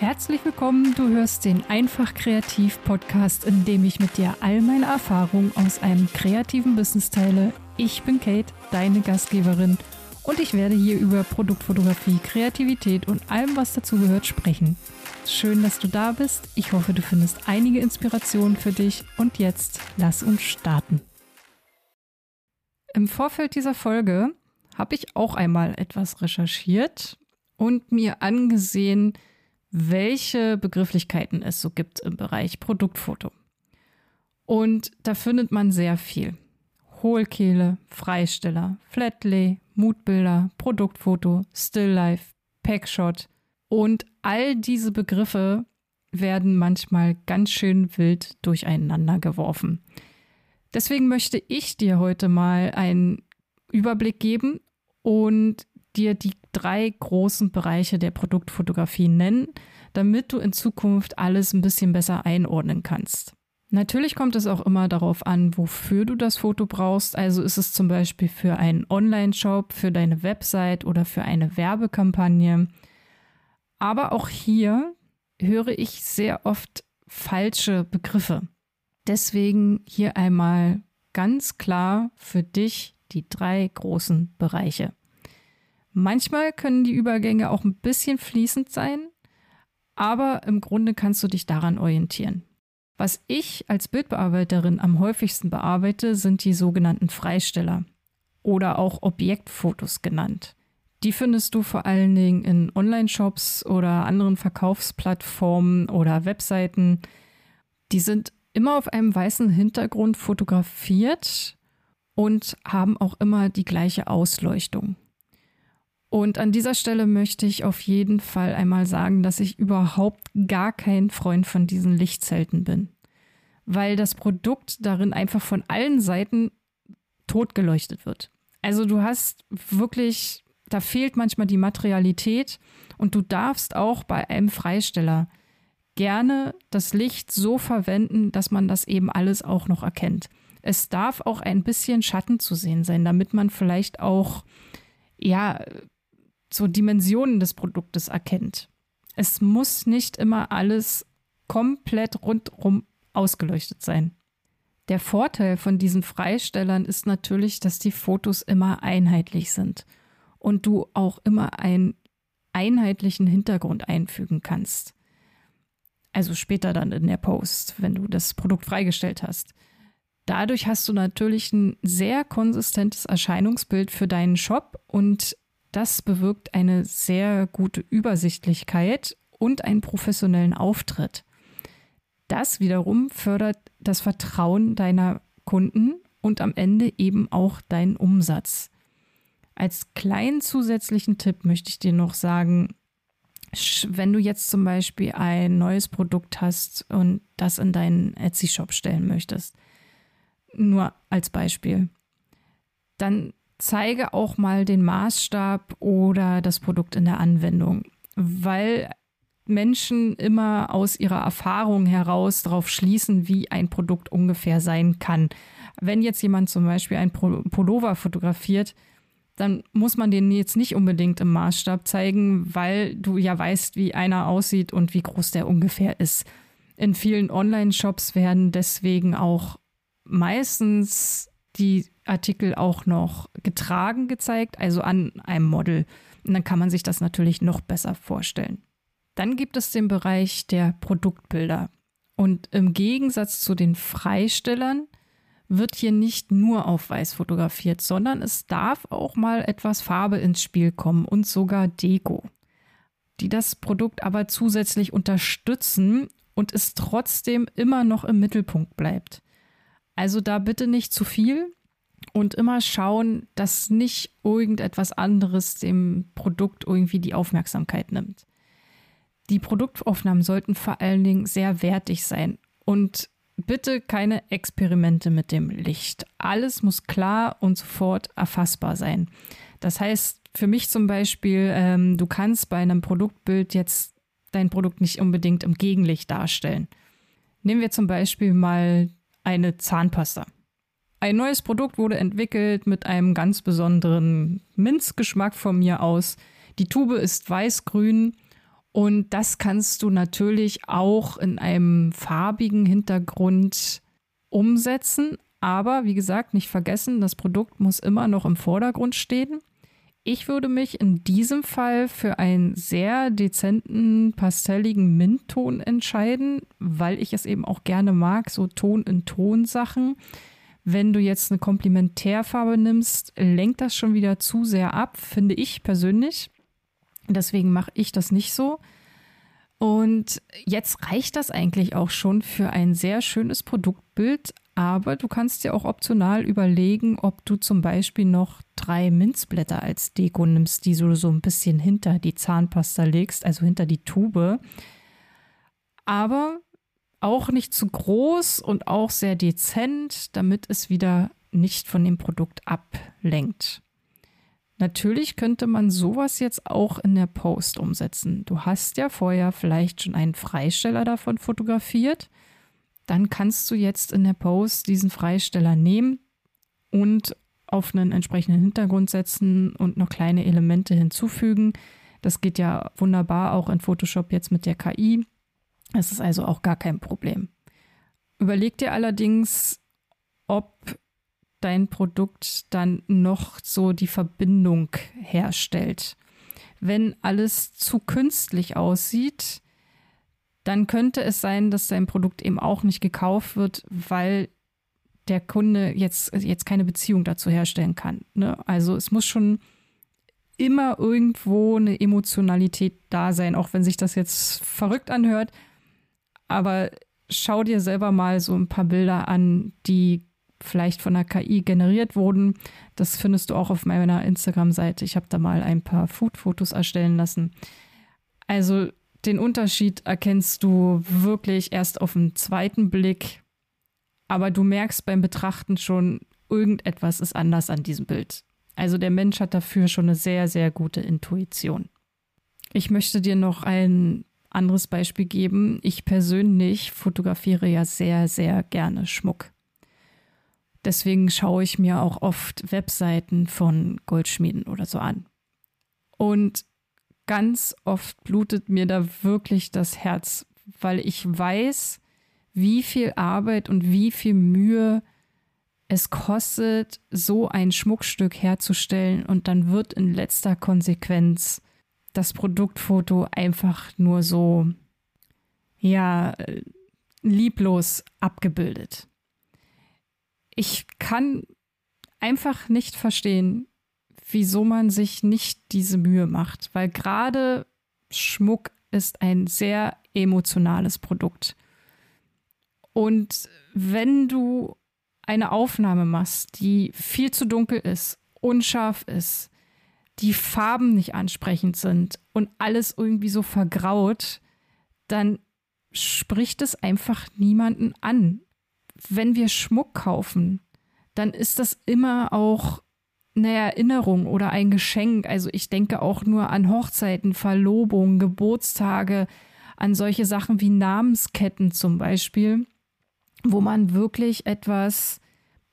Herzlich willkommen, du hörst den Einfach Kreativ Podcast, in dem ich mit dir all meine Erfahrungen aus einem kreativen Business teile. Ich bin Kate, deine Gastgeberin, und ich werde hier über Produktfotografie, Kreativität und allem, was dazugehört, sprechen. Schön, dass du da bist. Ich hoffe, du findest einige Inspirationen für dich. Und jetzt lass uns starten. Im Vorfeld dieser Folge habe ich auch einmal etwas recherchiert und mir angesehen, welche Begrifflichkeiten es so gibt im Bereich Produktfoto. Und da findet man sehr viel. Hohlkehle, Freisteller, Flatlay, Moodbilder, Produktfoto, Stilllife, Packshot und all diese Begriffe werden manchmal ganz schön wild durcheinander geworfen. Deswegen möchte ich dir heute mal einen Überblick geben und dir die drei großen Bereiche der Produktfotografie nennen, damit du in Zukunft alles ein bisschen besser einordnen kannst. Natürlich kommt es auch immer darauf an, wofür du das Foto brauchst. Also ist es zum Beispiel für einen Online-Shop, für deine Website oder für eine Werbekampagne. Aber auch hier höre ich sehr oft falsche Begriffe. Deswegen hier einmal ganz klar für dich die drei großen Bereiche. Manchmal können die Übergänge auch ein bisschen fließend sein, aber im Grunde kannst du dich daran orientieren. Was ich als Bildbearbeiterin am häufigsten bearbeite, sind die sogenannten Freisteller oder auch Objektfotos genannt. Die findest du vor allen Dingen in Online-Shops oder anderen Verkaufsplattformen oder Webseiten. Die sind immer auf einem weißen Hintergrund fotografiert und haben auch immer die gleiche Ausleuchtung. Und an dieser Stelle möchte ich auf jeden Fall einmal sagen, dass ich überhaupt gar kein Freund von diesen Lichtzelten bin. Weil das Produkt darin einfach von allen Seiten totgeleuchtet wird. Also du hast wirklich, da fehlt manchmal die Materialität und du darfst auch bei einem Freisteller gerne das Licht so verwenden, dass man das eben alles auch noch erkennt. Es darf auch ein bisschen Schatten zu sehen sein, damit man vielleicht auch ja so Dimensionen des Produktes erkennt. Es muss nicht immer alles komplett rundrum ausgeleuchtet sein. Der Vorteil von diesen Freistellern ist natürlich, dass die Fotos immer einheitlich sind und du auch immer einen einheitlichen Hintergrund einfügen kannst. Also später dann in der Post, wenn du das Produkt freigestellt hast. Dadurch hast du natürlich ein sehr konsistentes Erscheinungsbild für deinen Shop und das bewirkt eine sehr gute Übersichtlichkeit und einen professionellen Auftritt. Das wiederum fördert das Vertrauen deiner Kunden und am Ende eben auch deinen Umsatz. Als kleinen zusätzlichen Tipp möchte ich dir noch sagen, wenn du jetzt zum Beispiel ein neues Produkt hast und das in deinen Etsy-Shop stellen möchtest, nur als Beispiel, dann zeige auch mal den Maßstab oder das Produkt in der Anwendung, weil Menschen immer aus ihrer Erfahrung heraus darauf schließen, wie ein Produkt ungefähr sein kann. Wenn jetzt jemand zum Beispiel ein Pullover fotografiert, dann muss man den jetzt nicht unbedingt im Maßstab zeigen, weil du ja weißt, wie einer aussieht und wie groß der ungefähr ist. In vielen Online-Shops werden deswegen auch meistens die Artikel auch noch getragen gezeigt, also an einem Model. Und dann kann man sich das natürlich noch besser vorstellen. Dann gibt es den Bereich der Produktbilder. Und im Gegensatz zu den Freistellern wird hier nicht nur auf weiß fotografiert, sondern es darf auch mal etwas Farbe ins Spiel kommen und sogar Deko, die das Produkt aber zusätzlich unterstützen und es trotzdem immer noch im Mittelpunkt bleibt. Also da bitte nicht zu viel, und immer schauen, dass nicht irgendetwas anderes dem Produkt irgendwie die Aufmerksamkeit nimmt. Die Produktaufnahmen sollten vor allen Dingen sehr wertig sein und bitte keine Experimente mit dem Licht. Alles muss klar und sofort erfassbar sein. Das heißt, für mich zum Beispiel, ähm, du kannst bei einem Produktbild jetzt dein Produkt nicht unbedingt im Gegenlicht darstellen. Nehmen wir zum Beispiel mal eine Zahnpasta. Ein neues Produkt wurde entwickelt mit einem ganz besonderen Minzgeschmack von mir aus. Die Tube ist weiß-grün Und das kannst du natürlich auch in einem farbigen Hintergrund umsetzen. Aber wie gesagt, nicht vergessen, das Produkt muss immer noch im Vordergrund stehen. Ich würde mich in diesem Fall für einen sehr dezenten, pastelligen Mintton entscheiden, weil ich es eben auch gerne mag, so Ton-in-Ton-Sachen. Wenn du jetzt eine Komplementärfarbe nimmst, lenkt das schon wieder zu sehr ab, finde ich persönlich. Deswegen mache ich das nicht so. Und jetzt reicht das eigentlich auch schon für ein sehr schönes Produktbild, aber du kannst dir auch optional überlegen, ob du zum Beispiel noch drei Minzblätter als Deko nimmst, die du so ein bisschen hinter die Zahnpasta legst, also hinter die Tube. Aber auch nicht zu groß und auch sehr dezent, damit es wieder nicht von dem Produkt ablenkt. Natürlich könnte man sowas jetzt auch in der Post umsetzen. Du hast ja vorher vielleicht schon einen Freisteller davon fotografiert dann kannst du jetzt in der Post diesen Freisteller nehmen und auf einen entsprechenden Hintergrund setzen und noch kleine Elemente hinzufügen. Das geht ja wunderbar auch in Photoshop jetzt mit der KI. Es ist also auch gar kein Problem. Überleg dir allerdings, ob dein Produkt dann noch so die Verbindung herstellt. Wenn alles zu künstlich aussieht, dann könnte es sein, dass dein Produkt eben auch nicht gekauft wird, weil der Kunde jetzt, jetzt keine Beziehung dazu herstellen kann. Ne? Also es muss schon immer irgendwo eine Emotionalität da sein, auch wenn sich das jetzt verrückt anhört. Aber schau dir selber mal so ein paar Bilder an, die vielleicht von der KI generiert wurden. Das findest du auch auf meiner Instagram-Seite. Ich habe da mal ein paar Food-Fotos erstellen lassen. Also den Unterschied erkennst du wirklich erst auf den zweiten Blick, aber du merkst beim Betrachten schon, irgendetwas ist anders an diesem Bild. Also der Mensch hat dafür schon eine sehr, sehr gute Intuition. Ich möchte dir noch ein anderes Beispiel geben. Ich persönlich fotografiere ja sehr, sehr gerne Schmuck. Deswegen schaue ich mir auch oft Webseiten von Goldschmieden oder so an. Und ganz oft blutet mir da wirklich das Herz, weil ich weiß, wie viel Arbeit und wie viel Mühe es kostet, so ein Schmuckstück herzustellen und dann wird in letzter Konsequenz das Produktfoto einfach nur so, ja, lieblos abgebildet. Ich kann einfach nicht verstehen, wieso man sich nicht diese Mühe macht, weil gerade Schmuck ist ein sehr emotionales Produkt. Und wenn du eine Aufnahme machst, die viel zu dunkel ist, unscharf ist, die Farben nicht ansprechend sind und alles irgendwie so vergraut, dann spricht es einfach niemanden an. Wenn wir Schmuck kaufen, dann ist das immer auch eine Erinnerung oder ein Geschenk. Also ich denke auch nur an Hochzeiten, Verlobungen, Geburtstage, an solche Sachen wie Namensketten zum Beispiel, wo man wirklich etwas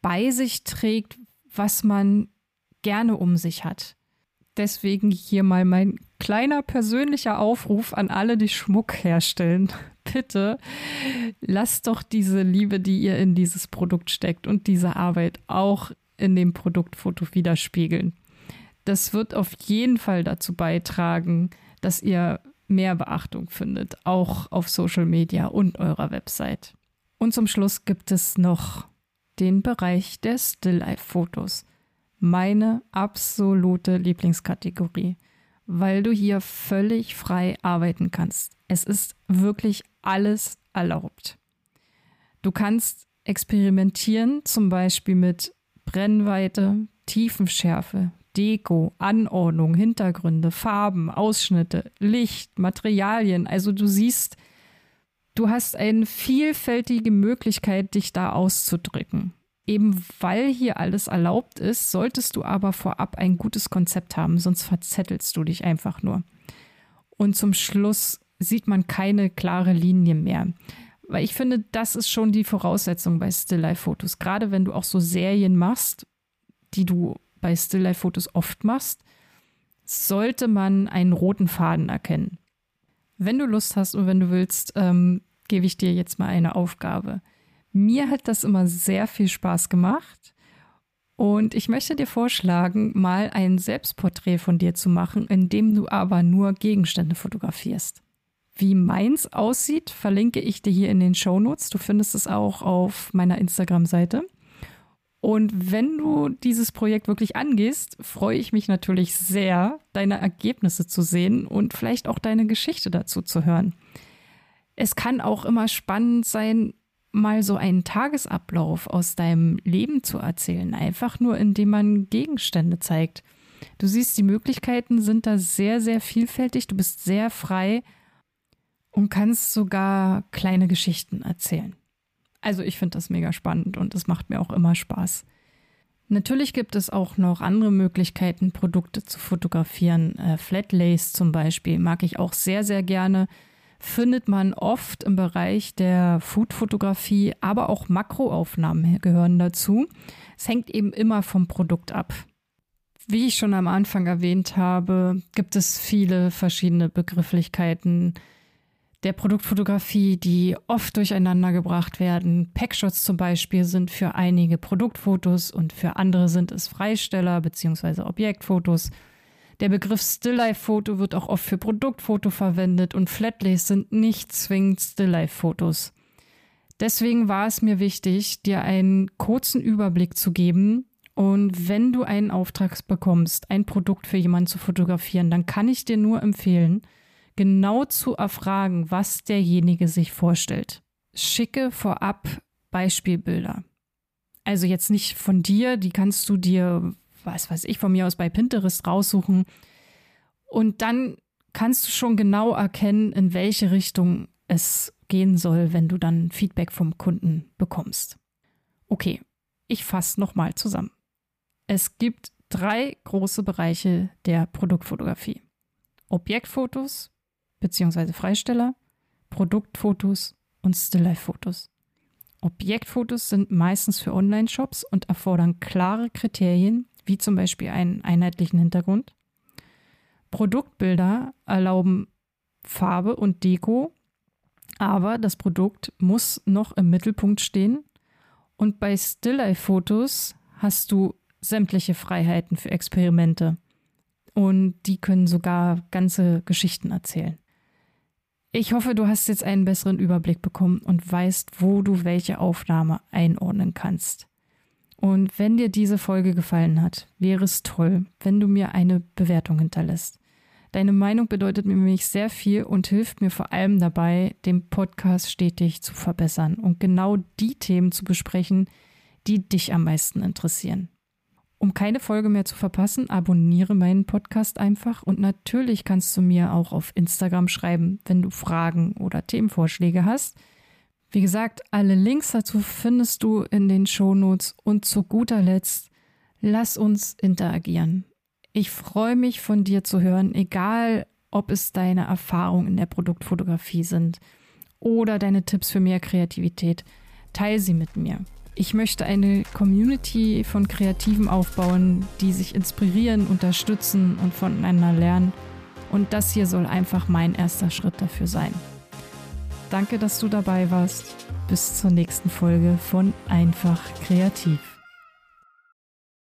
bei sich trägt, was man gerne um sich hat. Deswegen hier mal mein kleiner persönlicher Aufruf an alle, die Schmuck herstellen. Bitte lasst doch diese Liebe, die ihr in dieses Produkt steckt und diese Arbeit auch in dem Produktfoto widerspiegeln. Das wird auf jeden Fall dazu beitragen, dass ihr mehr Beachtung findet, auch auf Social Media und eurer Website. Und zum Schluss gibt es noch den Bereich der Still-Life-Fotos. Meine absolute Lieblingskategorie, weil du hier völlig frei arbeiten kannst. Es ist wirklich alles erlaubt. Du kannst experimentieren, zum Beispiel mit Brennweite, Tiefenschärfe, Deko, Anordnung, Hintergründe, Farben, Ausschnitte, Licht, Materialien. Also du siehst, du hast eine vielfältige Möglichkeit, dich da auszudrücken. Eben weil hier alles erlaubt ist, solltest du aber vorab ein gutes Konzept haben, sonst verzettelst du dich einfach nur. Und zum Schluss sieht man keine klare Linie mehr. Weil ich finde, das ist schon die Voraussetzung bei Still-Life-Fotos. Gerade wenn du auch so Serien machst, die du bei Still-Life-Fotos oft machst, sollte man einen roten Faden erkennen. Wenn du Lust hast und wenn du willst, ähm, gebe ich dir jetzt mal eine Aufgabe. Mir hat das immer sehr viel Spaß gemacht. Und ich möchte dir vorschlagen, mal ein Selbstporträt von dir zu machen, in dem du aber nur Gegenstände fotografierst. Wie meins aussieht, verlinke ich dir hier in den Show Notes. Du findest es auch auf meiner Instagram-Seite. Und wenn du dieses Projekt wirklich angehst, freue ich mich natürlich sehr, deine Ergebnisse zu sehen und vielleicht auch deine Geschichte dazu zu hören. Es kann auch immer spannend sein, mal so einen Tagesablauf aus deinem Leben zu erzählen, einfach nur indem man Gegenstände zeigt. Du siehst, die Möglichkeiten sind da sehr, sehr vielfältig, du bist sehr frei und kannst sogar kleine Geschichten erzählen. Also ich finde das mega spannend und es macht mir auch immer Spaß. Natürlich gibt es auch noch andere Möglichkeiten, Produkte zu fotografieren. Äh, Flatlace zum Beispiel mag ich auch sehr, sehr gerne. Findet man oft im Bereich der Foodfotografie, aber auch Makroaufnahmen gehören dazu. Es hängt eben immer vom Produkt ab. Wie ich schon am Anfang erwähnt habe, gibt es viele verschiedene Begrifflichkeiten der Produktfotografie, die oft durcheinander gebracht werden. Packshots zum Beispiel sind für einige Produktfotos und für andere sind es Freisteller bzw. Objektfotos. Der Begriff Still-Life-Foto wird auch oft für Produktfoto verwendet und Flatlays sind nicht zwingend Still-Life-Fotos. Deswegen war es mir wichtig, dir einen kurzen Überblick zu geben. Und wenn du einen Auftrag bekommst, ein Produkt für jemanden zu fotografieren, dann kann ich dir nur empfehlen, genau zu erfragen, was derjenige sich vorstellt. Schicke vorab Beispielbilder. Also jetzt nicht von dir, die kannst du dir, was weiß ich, von mir aus bei Pinterest raussuchen. Und dann kannst du schon genau erkennen, in welche Richtung es gehen soll, wenn du dann Feedback vom Kunden bekommst. Okay, ich fasse nochmal zusammen. Es gibt drei große Bereiche der Produktfotografie. Objektfotos, bzw. Freisteller, Produktfotos und Stilllife-Fotos. Objektfotos sind meistens für Online-Shops und erfordern klare Kriterien, wie zum Beispiel einen einheitlichen Hintergrund. Produktbilder erlauben Farbe und Deko, aber das Produkt muss noch im Mittelpunkt stehen. Und bei Stilllife-Fotos hast du sämtliche Freiheiten für Experimente. Und die können sogar ganze Geschichten erzählen. Ich hoffe, du hast jetzt einen besseren Überblick bekommen und weißt, wo du welche Aufnahme einordnen kannst. Und wenn dir diese Folge gefallen hat, wäre es toll, wenn du mir eine Bewertung hinterlässt. Deine Meinung bedeutet mir nämlich sehr viel und hilft mir vor allem dabei, den Podcast stetig zu verbessern und genau die Themen zu besprechen, die dich am meisten interessieren. Um keine Folge mehr zu verpassen, abonniere meinen Podcast einfach und natürlich kannst du mir auch auf Instagram schreiben, wenn du Fragen oder Themenvorschläge hast. Wie gesagt, alle Links dazu findest du in den Shownotes und zu guter Letzt, lass uns interagieren. Ich freue mich von dir zu hören, egal ob es deine Erfahrungen in der Produktfotografie sind oder deine Tipps für mehr Kreativität. Teil sie mit mir. Ich möchte eine Community von Kreativen aufbauen, die sich inspirieren, unterstützen und voneinander lernen. Und das hier soll einfach mein erster Schritt dafür sein. Danke, dass du dabei warst. Bis zur nächsten Folge von Einfach Kreativ.